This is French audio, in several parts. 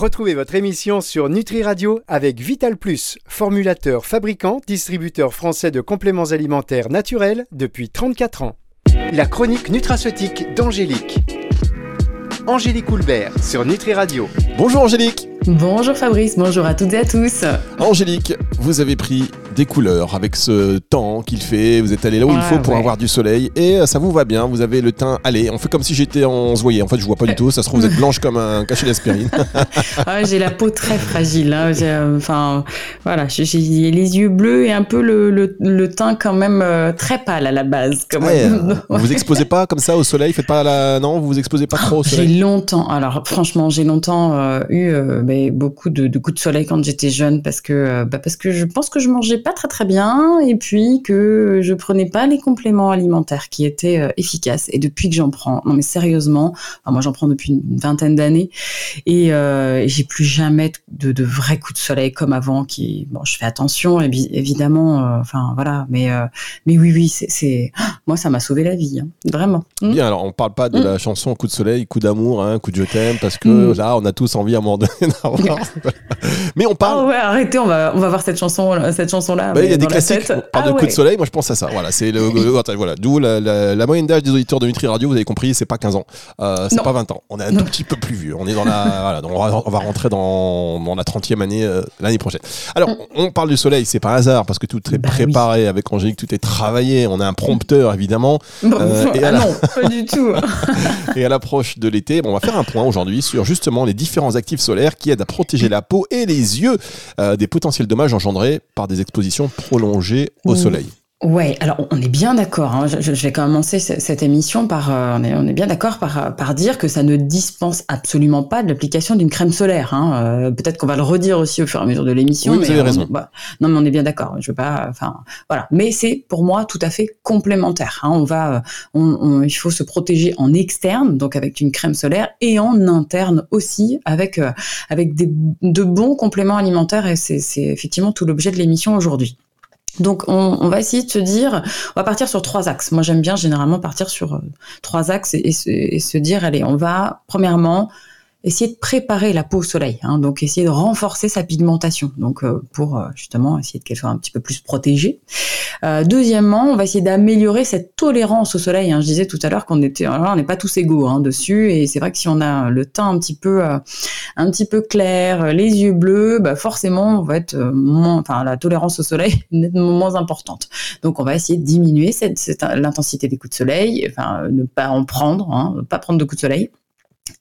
Retrouvez votre émission sur Nutri Radio avec Vital Plus, formulateur, fabricant, distributeur français de compléments alimentaires naturels depuis 34 ans. La chronique nutraceutique d'Angélique. Angélique Houlbert sur Nutri Radio. Bonjour Angélique Bonjour Fabrice, bonjour à toutes et à tous. Angélique, vous avez pris des couleurs avec ce temps qu'il fait, vous êtes allé là où il faut pour avoir du soleil et euh, ça vous va bien, vous avez le teint, allez, on fait comme si j'étais en voyait, en fait je vois pas du tout, ça se trouve vous êtes blanche comme un cachet d'aspirine. ah, j'ai la peau très fragile, hein. Euh, enfin voilà, j'ai les yeux bleus et un peu le, le, teint quand même euh, très pâle à la base. Quand même. vous vous exposez pas comme ça au soleil, faites pas la... non, vous vous exposez pas trop au soleil? J'ai longtemps, alors franchement j'ai longtemps eu beaucoup de, coups de soleil quand j'étais jeune parce que, bah, parce que je pense que je mangeais pas très très bien et puis que je prenais pas les compléments alimentaires qui étaient euh, efficaces. Et depuis que j'en prends, non mais sérieusement, moi j'en prends depuis une vingtaine d'années et, euh, j'ai plus jamais de, de, vrais coups de soleil comme avant. Qui, bon, je fais attention évidemment, enfin voilà, mais mais oui oui, c'est moi ça m'a sauvé la vie, hein, vraiment. Mm. Bien, alors on parle pas de mm. la chanson Coup de soleil, coup d'amour, hein, coup de je t'aime, parce que mm. là on a tous envie à un moment donné Mais on parle. Oh ouais, arrêtez, on va, on va voir cette chanson, cette Bah, il y a des classiques. On parle de ah coup de soleil. Moi, je pense à ça. Voilà, c'est le, voilà. D'où la, la, moyenne d'âge des auditeurs de Nutri Radio. Vous avez compris, c'est pas 15 ans, euh, c'est pas 20 ans. On est un tout petit peu plus vieux. On est dans la, voilà, on, va, rentrer dans, dans la 30e année euh, l'année prochaine. Alors, mm. on parle du soleil, c'est pas un hasard parce que tout est bah préparé avec Angélique, tout est travaillé. On a un prompteur évidemment. Euh, et ah non, pas du tout. et à l'approche de l'été, bon, on va faire un point aujourd'hui sur justement les différents actifs solaires qui aident à protéger la peau et les yeux euh, des potentiels dommages engendrés par des expositions prolongées au soleil. Ouais, alors on est bien d'accord. Hein. Je, vais commencer cette émission par, euh, on, est, on est bien d'accord par, par dire que ça ne dispense absolument pas de l'application d'une crème solaire. Hein. Euh, peut-être qu'on va le redire aussi au fur et à mesure de l'émission. Oui, vous avez raison. Bah, non, mais on est bien d'accord. Je veux pas, enfin, voilà. Mais c'est pour moi tout à fait complémentaire. Hein. On va, on, il faut se protéger en externe, donc avec une crème solaire, et en interne aussi avec euh, avec des, de bons compléments alimentaires. Et c'est effectivement tout l'objet de l'émission aujourd'hui. Donc on, va essayer de se dire, on va partir sur trois axes. Moi j'aime bien généralement partir sur euh, trois axes et, et, se dire, allez, on va premièrement essayer de préparer la peau au soleil, hein, donc essayer de renforcer sa pigmentation, donc euh, pour euh, justement essayer qu'elle soit un petit peu plus protégée. Euh, deuxièmement, on va essayer d'améliorer cette tolérance au soleil. Hein. Je disais tout à l'heure qu'on était, on n'est pas tous égaux hein, dessus, et c'est vrai que si on a le teint un petit peu, un petit peu clair, les yeux bleus, bah forcément, on va être moins, enfin la tolérance au soleil est moins importante. Donc on va essayer de diminuer cette, cette l'intensité des coups de soleil, enfin ne pas en prendre, hein, ne pas prendre de coups de soleil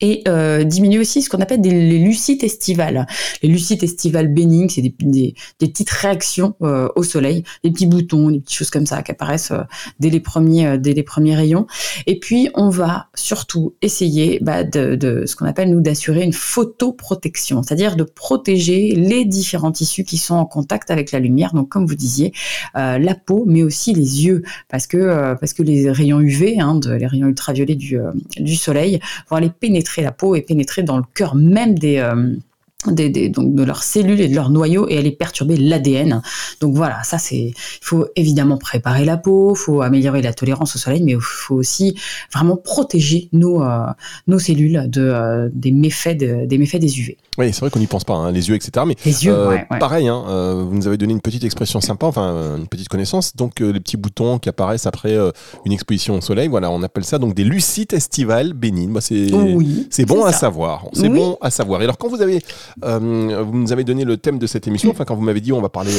et euh, diminuer aussi ce qu'on appelle des, les lucites estivales. Les lucites estivales bénignes, c'est des, petites réactions euh, au soleil, des petits boutons, des petites choses comme ça qui apparaissent euh, dès les premiers dès les premiers rayons. Et puis on va surtout essayer bah, de, ce qu'on appelle nous d'assurer une photoprotection, c'est-à-dire de protéger les différents tissus qui sont en contact avec la lumière. Donc comme vous disiez, la peau, mais aussi les yeux, parce que parce que les rayons UV, hein, les rayons ultraviolets du du soleil vont aller pénétrer la peau et pénétrer dans le cœur même des, euh, des, donc de leurs cellules et de leurs noyaux et aller perturber l'ADN. Donc voilà, ça c'est, il faut évidemment préparer la peau, il faut améliorer la tolérance au soleil, mais il faut aussi vraiment protéger nos, euh, nos cellules de, euh, des méfaits des méfaits des UV. Oui, c'est vrai qu'on n'y pense pas, hein, les yeux, etc. Mais les yeux, euh, pareil, hein, vous nous avez donné une petite expression sympa, enfin une petite connaissance. Donc les petits boutons qui apparaissent après une exposition au soleil, voilà, on appelle ça donc des lucites estivales bénignes. C'est c'est bon à savoir. C'est bon à savoir. Et alors quand vous avez vous nous avez donné le thème de cette émission, enfin quand vous m'avez dit on va parler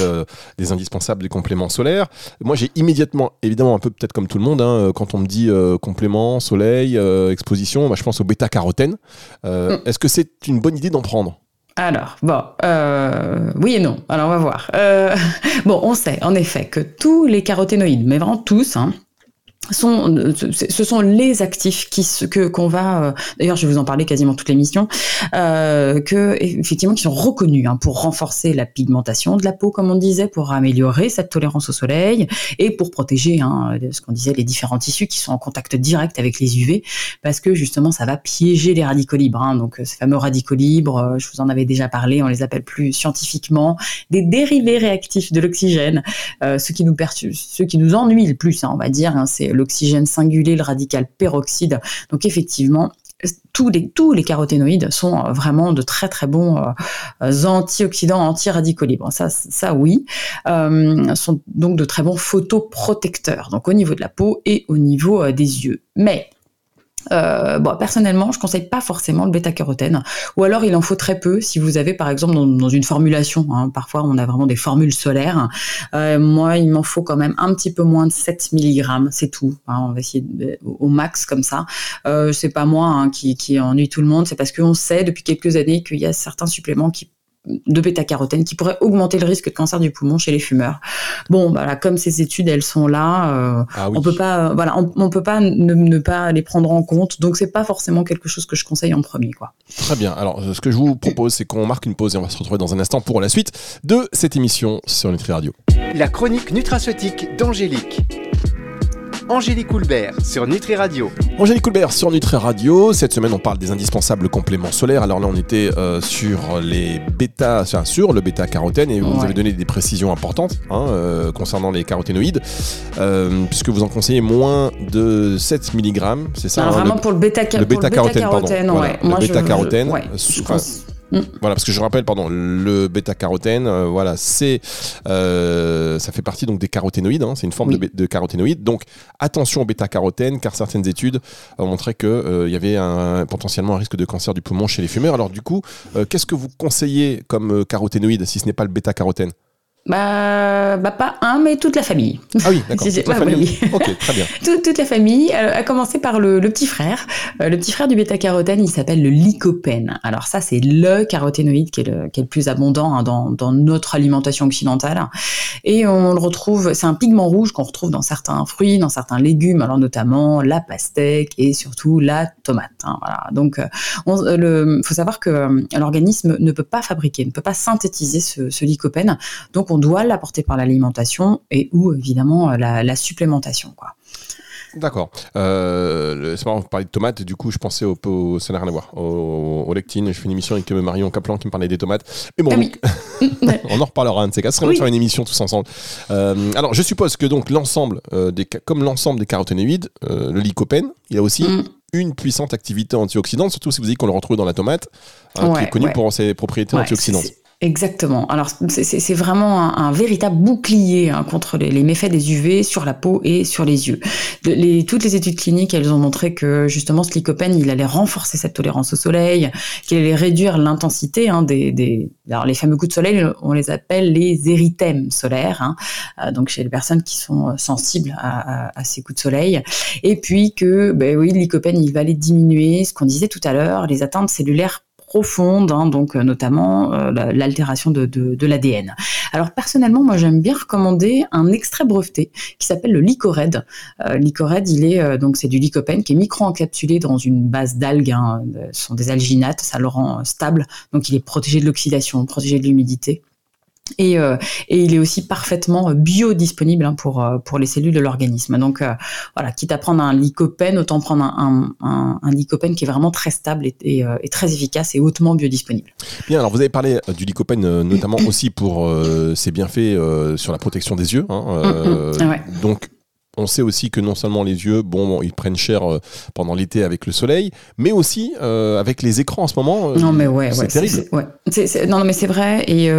des indispensables des compléments solaires, moi j'ai immédiatement, évidemment un peu peut-être comme tout le monde, hein, quand on me dit complément soleil exposition, bah, je pense au bêta carotène. Mm. Est-ce que c'est une bonne idée d'en prendre? Alors, bon, euh, oui et non. Alors, on va voir. Euh, bon, on sait en effet que tous les caroténoïdes, mais vraiment tous, hein, ce sont les actifs que qu'on va euh, d'ailleurs je vais vous en parler quasiment toute l'émission euh, que effectivement qui sont reconnus hein, pour renforcer la pigmentation de la peau comme on disait pour améliorer cette tolérance au soleil et pour protéger hein, ce qu'on disait les différents tissus qui sont en contact direct avec les UV parce que justement ça va piéger les radicaux libres hein, donc ces fameux radicaux libres euh, je vous en avais déjà parlé on les appelle plus scientifiquement des dérivés réactifs de l'oxygène euh, ce qui nous ce qui nous ennuie le plus on va dire c'est l'oxygène singulier, le radical peroxyde. Donc effectivement, tous les caroténoïdes sont vraiment de très très bons antioxydants, anti-radicaux libres. Ça ça oui, sont donc de très bons photoprotecteurs. Donc au niveau de la peau et au niveau des yeux. Mais euh, bon, personnellement, je conseille pas forcément le bêta-carotène, ou alors il en faut très peu si vous avez, par exemple, dans, une formulation. Hein, parfois, on a vraiment des formules solaires. Euh, moi, il m'en faut quand même un petit peu moins de 7 mg, c'est tout. Hein, on va essayer au max comme ça. Euh, c'est pas moi hein, qui, qui ennuie tout le monde, c'est parce qu'on sait depuis quelques années qu'il y a certains suppléments qui de bêta-carotène qui pourrait augmenter le risque de cancer du poumon chez les fumeurs. Bon, voilà, comme ces études elles sont là, euh, ah on peut pas, voilà, on, peut pas ne, pas les prendre en compte. Donc c'est pas forcément quelque chose que je conseille en premier, quoi. Très bien. Alors ce que je vous propose, c'est qu'on marque une pause et on va se retrouver dans un instant pour la suite de cette émission sur Nutri Radio. La chronique nutraceutique d'Angélique. Angélique Coulbert sur Nutri Radio. Angélique Coulbert sur Nutri Radio. Cette semaine, on parle des indispensables compléments solaires. Alors là, on était euh, sur les bêta, sur le bêta-carotène et vous avez donné des précisions importantes hein, euh, concernant les caroténoïdes, euh, puisque vous en conseillez moins de 7 mg, c'est ça hein, Vraiment pour le bêta-carotène, bêta pardon. le bêta-carotène. Mm. Voilà, parce que je rappelle, pardon, le bêta-carotène, euh, voilà, c'est, euh, ça fait partie donc des caroténoïdes, hein, c'est une forme de, de, caroténoïde. Donc attention au bêta-carotène, car certaines études ont montré qu'il euh, y avait un, potentiellement un risque de cancer du poumon chez les fumeurs. Alors du coup, qu'est-ce que vous conseillez comme caroténoïde si ce n'est pas le bêta-carotène? Bah, bah, pas un, mais toute la famille. Ah oui, d'accord. toute la famille. ok, très bien. toute, la famille, euh, à commencer par le, petit frère. Euh, le petit frère du bêta-carotène, il s'appelle le lycopène. Alors ça, c'est le caroténoïde qui est le, qui est le plus abondant hein, dans, dans, notre alimentation occidentale. Et on le retrouve, c'est un pigment rouge qu'on retrouve dans certains fruits, dans certains légumes, alors notamment la pastèque et surtout la tomate. Hein, voilà. Donc, euh, il faut savoir que l'organisme ne peut pas fabriquer, ne peut pas synthétiser ce, ce lycopène. Donc, on doit l'apporter par l'alimentation et ou évidemment la, supplémentation. Quoi. D'accord. Euh, c'est marrant, vous parlez de tomates, du coup, je pensais au, au ça n'a rien à voir, au, lectine. Je fais une émission avec Marion Caplan qui me parlait des tomates. Mais bon, ah on en reparlera un de ces cas. Ce serait sur une émission tous ensemble. Euh, alors, je suppose que donc l'ensemble, euh, des, comme l'ensemble des caroténoïdes, euh, le lycopène, il a aussi mm. une puissante activité antioxydante, surtout si vous dites qu'on le retrouve dans la tomate, hein, qui est connu pour ses propriétés antioxydantes. Exactement. Alors c'est vraiment un, véritable bouclier hein, contre les, méfaits des UV sur la peau et sur les yeux. les, toutes les études cliniques, elles ont montré que justement ce lycopène, il allait renforcer cette tolérance au soleil, qu'il allait réduire l'intensité hein, des, des, alors les fameux coups de soleil, on les appelle les érythèmes solaires, hein, euh, donc chez les personnes qui sont euh, sensibles à, à, à, ces coups de soleil. Et puis que, ben oui, le lycopène, il va aller diminuer, ce qu'on disait tout à l'heure, les atteintes cellulaires profonde, hein, donc euh, notamment euh, l'altération de, l'ADN. Alors personnellement, moi j'aime bien recommander un extrait breveté qui s'appelle le Lycored. Euh, il est donc c'est du lycopène qui est micro-encapsulé dans une base d'algues. Hein, ce sont des alginates, ça le rend stable, donc il est protégé de l'oxydation, protégé de l'humidité. Et, euh, et, il est aussi parfaitement biodisponible hein, pour, euh, pour les cellules de l'organisme. Donc euh, voilà, quitte à prendre un lycopène, autant prendre un, un, un, lycopène qui est vraiment très stable et, et, et, très efficace et hautement biodisponible. Bien, alors vous avez parlé du lycopène notamment aussi pour ses bienfaits sur la protection des yeux. Hein, mm, mm. ouais. Donc on sait aussi que non seulement les yeux, bon, ils prennent cher euh, pendant l'été avec le soleil, mais aussi euh, avec les écrans en ce moment. Euh, non, mais ouais, c'est terrible. non, mais c'est vrai, et,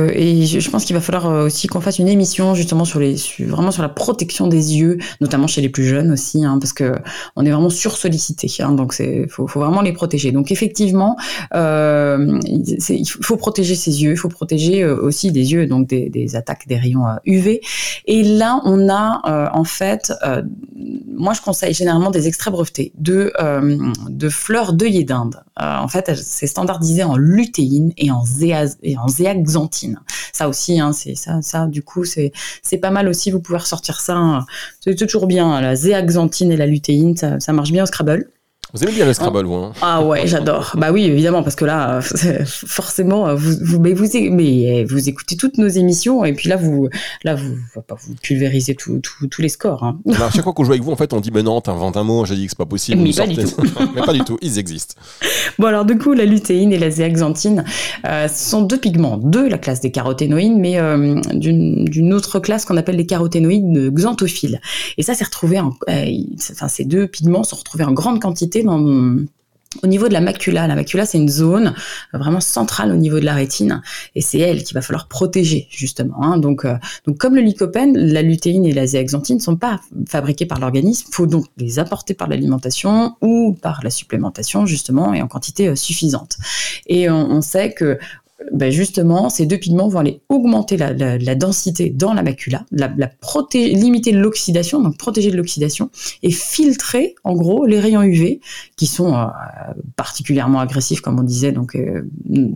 je pense qu'il va falloir aussi qu'on fasse une émission justement sur les, vraiment sur la protection des yeux, notamment chez les plus jeunes aussi, hein, parce que on est vraiment sur sollicité, hein, donc c'est faut, vraiment les protéger. Donc effectivement, il faut protéger ses yeux, il faut protéger aussi des yeux, donc des, des attaques des rayons UV. Et là, on a en fait euh, moi, je conseille généralement des extraits brevetés de, euh, de fleurs d'œillet d'Inde. Euh, en fait, c'est standardisé en lutéine et en, et en zéaxanthine. Ça aussi, hein, c'est ça, ça, du coup, c'est pas mal aussi. Vous pouvez ressortir ça. Hein. C'est toujours bien. La zéaxanthine et la lutéine, ça, ça marche bien au Scrabble. Vous aimez bien le Scrabble, vous hein? Ah ouais, j'adore. bah oui, évidemment, parce que là, forcément, vous, vous, mais vous, mais vous écoutez toutes nos émissions et puis là, vous, là, vous, vous pulvérisez tous les scores. Hein. à chaque fois qu'on joue avec vous, en fait, on dit mais non, t'inventes un mot. J'ai dit que c'est pas possible. Mais pas, du tout. mais pas du tout. Ils existent. Bon alors du coup, la lutéine et la zéaxanthine, euh, ce sont deux pigments de la classe des caroténoïdes, mais euh, d'une autre classe qu'on appelle les caroténoïdes xanthophiles. Et ça, c'est retrouvé en, euh, enfin, ces deux pigments sont retrouvés en grande quantité au niveau de la macula, la macula c'est une zone vraiment centrale au niveau de la rétine et c'est elle qu'il va falloir protéger justement. Hein. Donc, euh, donc comme le lycopène, la lutéine et la zéaxanthine ne sont pas fabriquées par l'organisme, faut donc les apporter par l'alimentation ou par la supplémentation justement et en quantité euh, suffisante. Et on sait que ben justement, ces deux pigments vont aller augmenter la, densité dans la macula, la, la limiter l'oxydation, donc protéger de l'oxydation, et filtrer en gros les rayons UV qui sont euh, particulièrement agressifs, comme on disait, donc euh,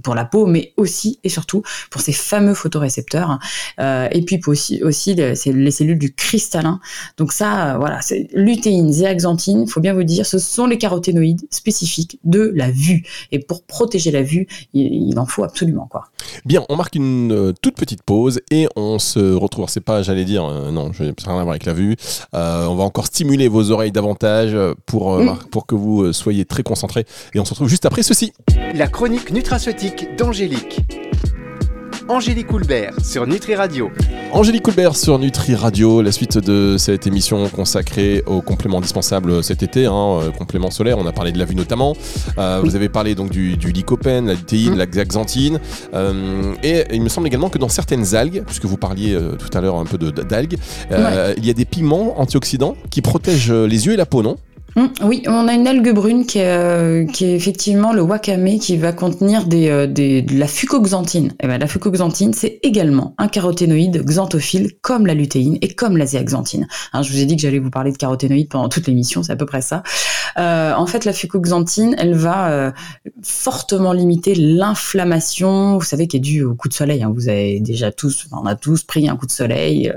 pour la peau, mais aussi et surtout pour ces fameux photorécepteurs, hein. euh, et puis aussi, les, les, cellules du cristallin. Donc ça, voilà, c'est lutéine, zéaxanthine, faut bien vous dire, ce sont les caroténoïdes spécifiques de la vue. Et pour protéger la vue, il en faut absolument Quoi. Bien, on marque une euh, toute petite pause et on se retrouve. C'est pas, j'allais dire, euh, non, je n'ai rien à voir avec la vue. Euh, on va encore stimuler vos oreilles davantage pour, mm. pour que vous soyez très concentrés. Et on se retrouve juste après ceci. La chronique nutraceutique d'Angélique. Angélique Coulbert sur Nutri Radio. Angélique Coulbert sur Nutri Radio, la suite de cette émission consacrée aux compléments indispensables cet été, hein, euh, compléments solaires, on a parlé de la vue notamment, euh, vous avez parlé donc du, du lycopène, la lutéine, mmh. la xanthine, euh, et il me semble également que dans certaines algues, puisque vous parliez tout à l'heure un peu d'algues, il y a des pigments antioxydants qui protègent les yeux et la peau, non? Hum, oui, on a une algue brune qui est, euh, effectivement le wakame qui va contenir euh, de la fucoxanthine. Et eh ben, la fucoxanthine, c'est également un caroténoïde xanthophile comme la lutéine et comme la zéaxanthine. Hein, je vous ai dit que j'allais vous parler de caroténoïdes pendant toute l'émission, c'est à peu près ça. Euh, en fait, la fucoxanthine, elle va euh, fortement limiter l'inflammation, vous savez, qui est due au coup de soleil. Hein. Vous avez déjà tous, on a tous pris un coup de soleil,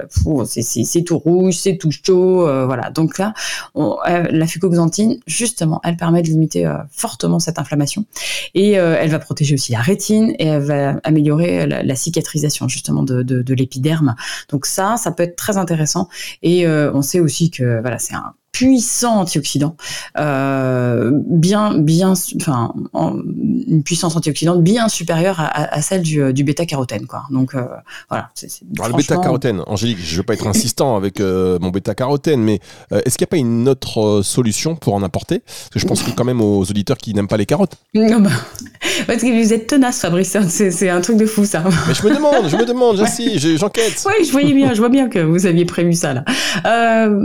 c'est tout rouge, c'est tout chaud, voilà. Donc là, la fucoxanthine justement, elle permet de limiter euh, fortement cette inflammation et euh, elle va protéger aussi la rétine et elle va améliorer la, cicatrisation justement de, l'épiderme. Donc ça, ça peut être très intéressant et euh, on sait aussi que voilà, c'est un puissant antioxydant, euh, bien, bien, enfin, une puissance antioxydante bien supérieure à, celle du, du bêta-carotène, quoi. Donc euh, voilà. le bêta-carotène, Angélique, je ne veux pas être insistant avec euh, mon bêta-carotène, mais est-ce qu'il n'y a pas une autre solution pour en apporter? Parce que je pense que quand même aux auditeurs qui n'aiment pas les carottes. Non, bah, parce que vous êtes tenace, Fabrice. Hein, c'est un truc de fou, ça. Mais je me demande, je me demande, j'enquête. Oui, je voyais bien, je vois bien que vous aviez prévu ça là.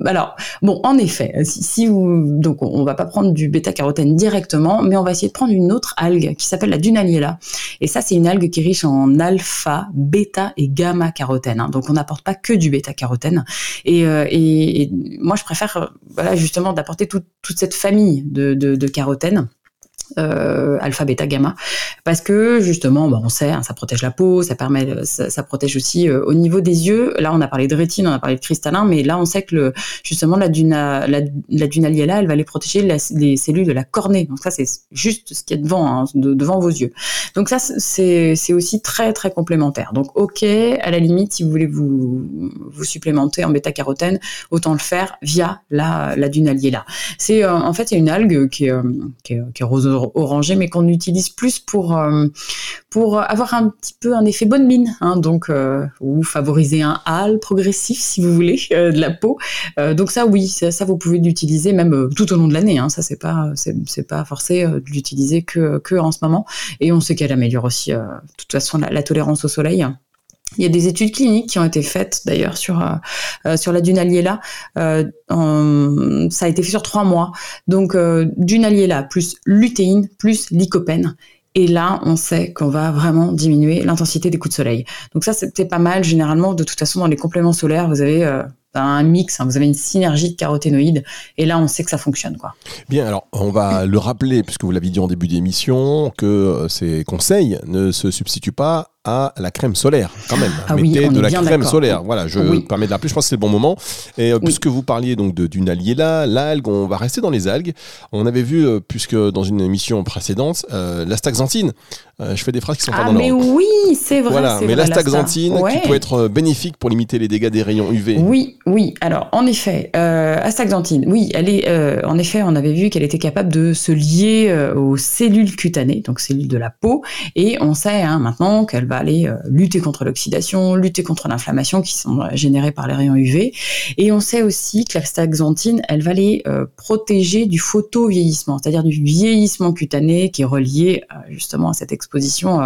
alors, bon, en effet si, vous, donc on va pas prendre du bêta-carotène directement, mais on va essayer de prendre une autre algue qui s'appelle la Dunaliella. Et ça, c'est une algue qui est riche en alpha, bêta et gamma carotène. Hein. Donc on n'apporte pas que du bêta-carotène. Et, euh, moi, je préfère, voilà, justement, d'apporter toute cette famille de, de, de carotène euh, alpha, bêta, gamma, parce que justement, bah, on sait, hein, ça protège la peau, ça permet, ça, protège aussi euh, au niveau des yeux. Là, on a parlé de rétine, on a parlé de cristallin, mais là, on sait que justement la, duna, la, la elle va aller protéger les cellules de la cornée. Donc ça, c'est juste ce qui est devant, hein, devant vos yeux. Donc ça, c'est aussi très très complémentaire. Donc ok, à la limite, si vous voulez vous vous supplémenter en bêta carotène, autant le faire via la la dunaliella. C'est euh, en fait c'est une algue qui est, qui est, qui est rose orangé, mais qu'on utilise plus pour euh, pour avoir un petit peu un effet bonne mine, hein, donc euh, ou favoriser un hâle progressif si vous voulez euh, de la peau. donc ça, oui, ça, vous pouvez l'utiliser même tout au long de l'année. Hein, ça c'est pas c'est pas forcé de l'utiliser que que en ce moment. Et on sait qu'elle améliore aussi de toute façon la tolérance au soleil. Il y a des études cliniques qui ont été faites d'ailleurs sur euh, euh sur la Dunaliella. Euh, ça a été fait sur trois mois. Donc euh, Dunaliella plus lutéine plus lycopène. Et là, on sait qu'on va vraiment diminuer l'intensité des coups de soleil. Donc ça, c'était pas mal. Généralement, de toute façon, dans les compléments solaires, vous avez euh, un mix, hein, vous avez une synergie de caroténoïdes, et là on sait que ça fonctionne. Bien, alors on va le rappeler, puisque vous l'avez dit en début d'émission, que ces conseils ne se substituent pas à la crème solaire, quand même. Ah Mettez de la crème solaire. Voilà, je me permets de l'appeler, je pense que c'est le bon moment. Et euh, puisque vous parliez donc d'une là, l'algue, on va rester dans les algues. On avait vu, euh, puisque dans une émission précédente, euh, l'astaxanthine. je fais des phrases qui sont pas ah, dans mais oui, c'est vrai. Voilà, mais l'astaxanthine qui peut être bénéfique pour limiter les dégâts des rayons UV. Oui, oui. Alors, en effet, astaxanthine, oui, elle est, en effet, on avait vu qu'elle était capable de se lier aux cellules cutanées, donc cellules de la peau, et on sait hein, maintenant qu'elle va aller lutter contre l'oxydation, lutter contre l'inflammation qui sont générées par les rayons UV. Et on sait aussi que la staxanthine, elle va les protéger du photovieillissement, c'est-à-dire du vieillissement cutané qui est relié justement à cette exposition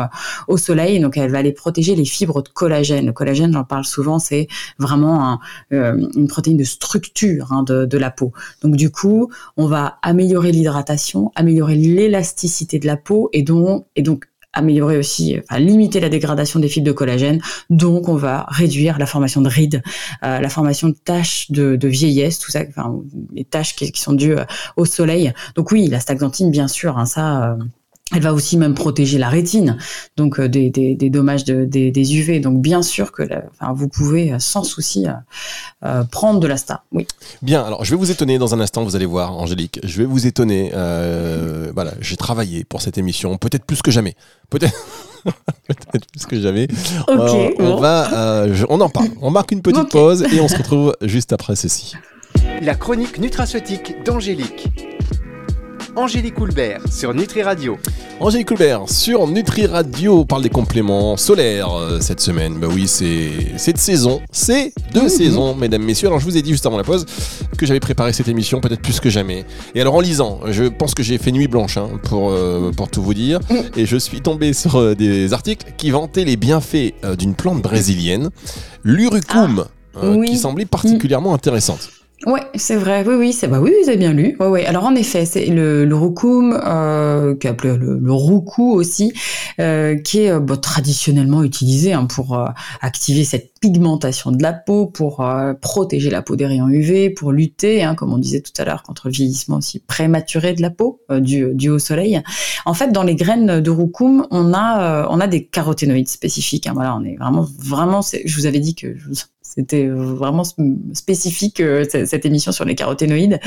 au soleil. Donc elle va aller protéger les fibres de collagène. Le collagène, j'en parle souvent, c'est vraiment une protéine de structure hein, de, de la peau. Donc du coup, on va améliorer l'hydratation, améliorer l'élasticité de la peau et donc, et donc améliorer aussi, enfin, limiter la dégradation des fibres de collagène. Donc, on va réduire la formation de rides, euh, la formation de taches de, vieillesse, tout ça, enfin, les taches qui, sont dues euh, au soleil. Donc oui, la staxanthine, bien sûr, hein, ça, euh, elle va aussi même protéger la rétine, donc euh, des, des, des, dommages de, des, des, UV. Donc bien sûr que enfin, vous pouvez euh, sans souci euh, prendre de la star. Oui. Bien. Alors je vais vous étonner dans un instant. Vous allez voir, Angélique. Je vais vous étonner. Euh, voilà, j'ai travaillé pour cette émission, peut-être plus que jamais. Peut-être. peut-être plus que jamais. Okay, on, va, on en parle. On marque une petite pause et on se retrouve juste après ceci. La chronique nutraceutique d'Angélique. Angélique Coulbert sur Nutri Radio. Angélique Coulbert sur Nutri Radio parle des compléments solaires euh, cette semaine. Bah oui, c'est de saison. C'est de mhm. saison, mesdames, messieurs. Alors je vous ai dit juste avant la pause que j'avais préparé cette émission peut-être plus que jamais. Et alors en lisant, je pense que j'ai fait nuit blanche hein, pour, euh, pour tout vous dire. Mhm. Et je suis tombé sur euh, des articles qui vantaient les bienfaits d'une plante brésilienne, l'urucum, ah. qui semblait particulièrement intéressante. Ouais, c'est vrai. Oui, oui, c'est bah oui, vous avez bien lu. Ouais, ouais. Alors en effet, c'est le, le roucoum, euh, qui appelé le, le aussi, euh, qui est bah, traditionnellement utilisé hein, pour euh, activer cette pigmentation de la peau, pour euh, protéger la peau des rayons UV, pour lutter, hein, comme on disait tout à l'heure, contre le vieillissement aussi prématuré de la peau du, du au soleil. En fait, dans les graines de roucoum, on a on a des caroténoïdes spécifiques. Hein, voilà, on est vraiment vraiment. Je vous avais dit que c'était vraiment spécifique euh, cette émission sur les caroténoïdes.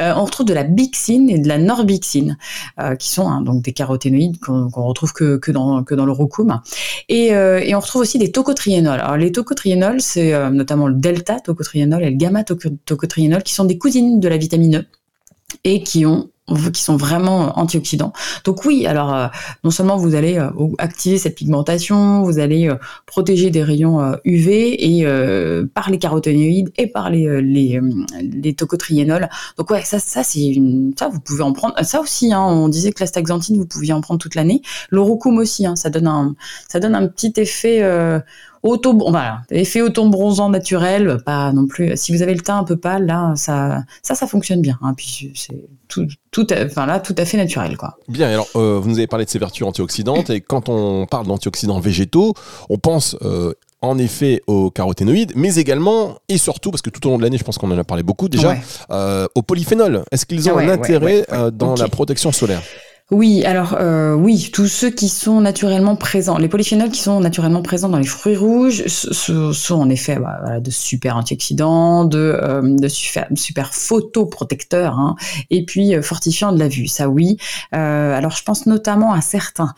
Euh, on retrouve de la bixine et de la norbixine, euh, qui sont hein, donc des caroténoïdes qu'on retrouve que, dans, le roucoum. Et, et on retrouve aussi des tocotriénols. Alors les tocotriénols, c'est notamment le delta tocotriénol et le gamma tocotriénol, qui sont des cousines de la vitamine E et qui ont qui sont vraiment antioxydants. Donc oui, alors euh, non seulement vous allez euh, activer cette pigmentation, vous allez euh, protéger des rayons UV et par les caroténoïdes et par les les, les tocotriénols. Donc ouais, ça ça c'est une ça vous pouvez en prendre ça aussi hein, on disait que la staxanthine vous pouviez en prendre toute l'année. L'orokum aussi hein, ça donne un ça donne un petit effet auto voilà effet auto bronzant naturel pas non plus si vous avez le teint un peu pâle là ça ça ça fonctionne bien hein, puis c'est tout, tout enfin là tout à fait naturel quoi. Bien alors euh, vous nous avez parlé de ces vertus antioxydantes et quand on parle d'antioxydants végétaux on pense euh, en effet aux caroténoïdes, mais également et surtout, parce que tout au long de l'année, je pense qu'on en a parlé beaucoup déjà, euh, aux polyphénols. Est-ce qu'ils ont un intérêt dans la protection solaire? Oui, alors euh, oui, tous ceux qui sont naturellement présents, les polyphénols qui sont naturellement présents dans les fruits rouges sont en effet bah, de super antioxydants, de, euh, super, photoprotecteurs, hein, et puis euh, fortifiants de la vue. Ça oui. alors je pense notamment à certains,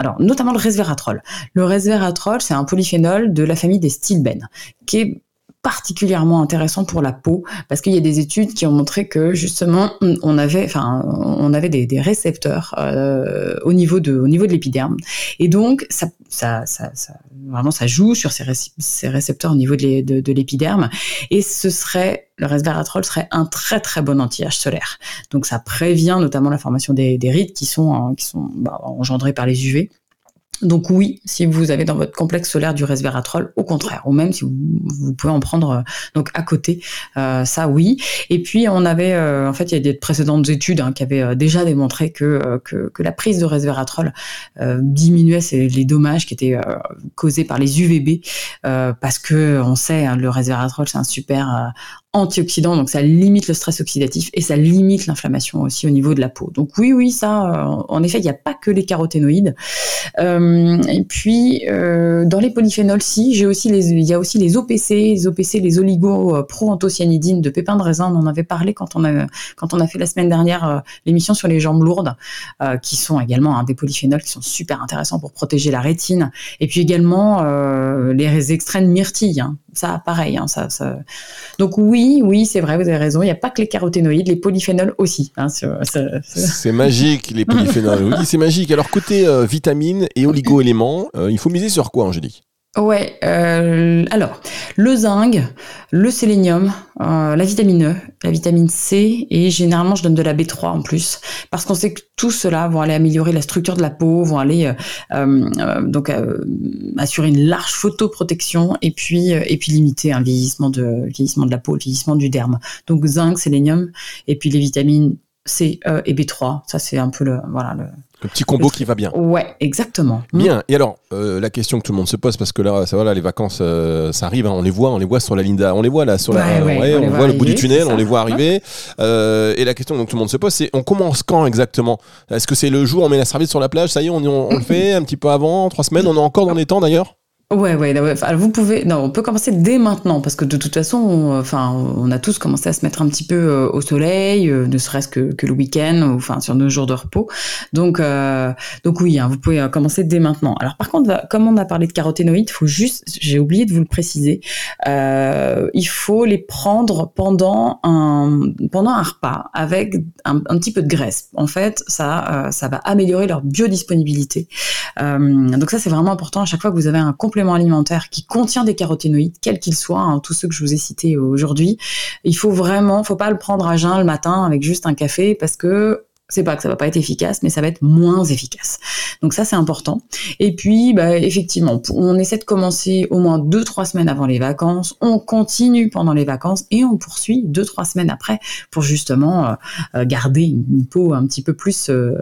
alors notamment le resveratrol. Le resveratrol, c'est un polyphénol de la famille des stilbènes, qui est particulièrement intéressant pour la peau parce qu'il y a des études qui ont montré que justement on avait enfin on avait des, récepteurs euh, au niveau de au niveau de l'épiderme. Et donc ça, ça, ça, ça, vraiment ça joue sur ces, récepteurs au niveau de, de, de l'épiderme. Et ce serait le resveratrol serait un très très bon anti-âge solaire. Donc ça prévient notamment la formation des, des rides qui sont qui sont bah, engendrées par les UV donc oui, si vous avez dans votre complexe solaire du resveratrol, au contraire, ou même si vous, pouvez en prendre euh, donc à côté, euh, ça oui. Et puis on avait, euh, en fait, il y a des précédentes études hein, qui avaient déjà démontré que, que, la prise de resveratrol diminuait les dommages qui étaient causés par les UVB, parce que on sait, hein, le resveratrol c'est un super antioxydant, donc ça limite le stress oxydatif et ça limite l'inflammation aussi au niveau de la peau. Donc oui, oui, ça, en effet, il n'y a pas que les caroténoïdes. Euh, et puis euh, dans les polyphénols, si, j'ai aussi les, il y a aussi les OPC, les OPC, les oligo pro-anthocyanidines de pépins de raisin. On en avait parlé quand on a quand on a fait la semaine dernière euh, l'émission sur les jambes lourdes, qui sont également des polyphénols qui sont super intéressants pour protéger la rétine. Et puis également les extraits de myrtille, hein, ça, pareil. Hein, ça, ça... Donc oui, oui, c'est vrai, vous avez raison. Il n'y a pas que les caroténoïdes, les polyphénols aussi. Hein, c'est magique, les polyphénols. oui, c'est magique. Alors côté euh, vitamines et oligo-éléments, euh, il faut miser sur quoi, Angélique? Ouais, euh, alors le zinc, le sélénium, euh, la vitamine E, la vitamine C et généralement je donne de la B3 en plus parce qu'on sait que tout cela vont aller améliorer la structure de la peau, vont aller euh, donc assurer une large photoprotection et puis et puis limiter un vieillissement de vieillissement de la peau, le vieillissement du derme. Donc zinc, sélénium et puis les vitamines C, E et B3, ça c'est un peu le voilà le le petit combo qui va bien. Ouais, exactement. Bien. Et alors, euh, la question que tout le monde se pose, parce que là, ça, voilà, les vacances, euh, ça arrive, hein, on les voit, on les voit sur la ligne on les voit là, sur la, on, voit le bout du tunnel, on les voit arriver. Euh, et la question que tout le monde se pose, c'est on commence quand exactement? Est-ce que c'est le jour où on met la serviette sur la plage Ça y est, on, on le fait un petit peu avant, trois semaines, on est encore dans les temps d'ailleurs? Ouais, ouais, vous pouvez. Non, on peut commencer dès maintenant parce que de toute façon, on, enfin, on a tous commencé à se mettre un petit peu euh, au soleil, euh, ne serait-ce que, que le week-end, enfin sur nos jours de repos. Donc, euh, donc oui, hein, vous pouvez commencer dès maintenant. Alors par contre, comme on a parlé de caroténoïdes, faut juste, j'ai oublié de vous le préciser, il faut les prendre pendant un pendant un repas avec un, un petit peu de graisse. En fait, ça, ça va améliorer leur biodisponibilité. donc ça, c'est vraiment important à chaque fois que vous avez un complément alimentaire qui contient des caroténoïdes, quels qu'ils soient, hein, tous ceux que je vous ai cités aujourd'hui, il faut vraiment, faut pas le prendre à jeun le matin avec juste un café parce que c'est pas que ça va pas être efficace, mais ça va être moins efficace. Donc ça c'est important. Et puis bah, effectivement, on essaie de commencer au moins deux trois semaines avant les vacances. On continue pendant les vacances et on poursuit deux trois semaines après pour justement euh, euh, garder une peau un petit peu plus euh,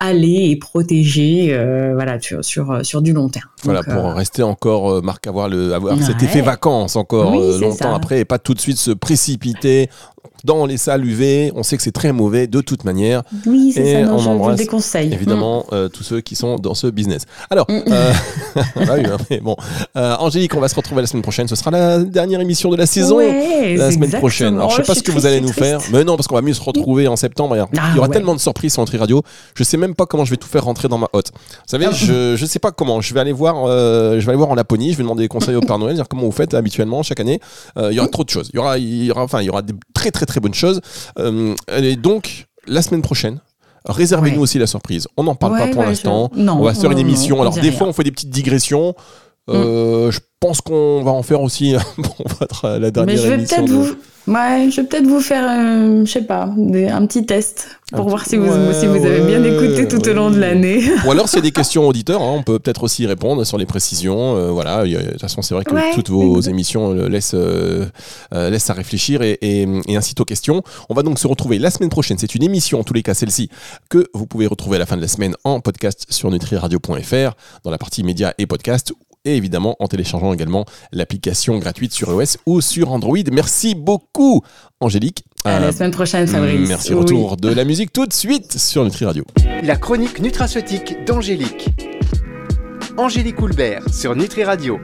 allée et protégée, voilà sur, sur sur du long terme. Voilà pour rester encore Marc avoir le avoir cet effet vacances encore longtemps après et pas tout de suite se précipiter dans les salles UV. On sait que c'est très mauvais de toute manière. Oui, c'est ça, non, on je embrasse déconseille. évidemment mm. euh, tous ceux qui sont dans ce business. Alors, mm. euh, bah hein, bon, euh, Angélique, on va se retrouver la semaine prochaine. Ce sera la dernière émission de la saison la semaine prochaine. Alors, je sais pas ce que vous allez nous faire, mais non, parce qu'on va mieux se retrouver en septembre. il y ah aura tellement de surprises sur Nutri Radio. Je sais même pas comment je vais tout faire rentrer dans ma hotte. Vous savez, ah. je, je sais pas comment. Je vais aller voir, je vais aller voir en Laponie. Je vais demander des conseils au Père Noël, dire comment vous faites habituellement chaque année. il y aura trop de choses. Il y aura, il y aura, enfin, il y aura des très très très bonne chose. Euh, et donc, la semaine prochaine, réservez-nous aussi la surprise. On n'en parle pas pour l'instant. On va faire une émission. Alors, des fois, on fait des petites digressions. Euh, mm. Je pense qu'on va en faire aussi pour la dernière Mais je vais émission. Vous... Ouais, je vais peut-être vous faire, euh, je sais pas, un petit test pour voir si vous, si vous avez bien écouté tout au long de l'année. Ou alors s'il y a des questions auditeurs, hein, on peut peut-être aussi répondre sur les précisions. Euh, voilà, de toute façon c'est vrai que toutes vos émissions euh, laissent, laissent à réfléchir et, et, et, incite aux questions. On va donc se retrouver la semaine prochaine. C'est une émission, en tous les cas celle-ci, que vous pouvez retrouver à la fin de la semaine en podcast sur nutriradio.fr dans la partie médias et podcast et évidemment en téléchargeant également l'application gratuite sur iOS ou sur Android. Merci beaucoup, Angélique. À la euh, semaine prochaine, Fabrice. Merci. Retour de la musique tout de suite sur Nutri Radio. La chronique nutraceutique d'Angélique. Angélique Houlbert sur Nutri Radio.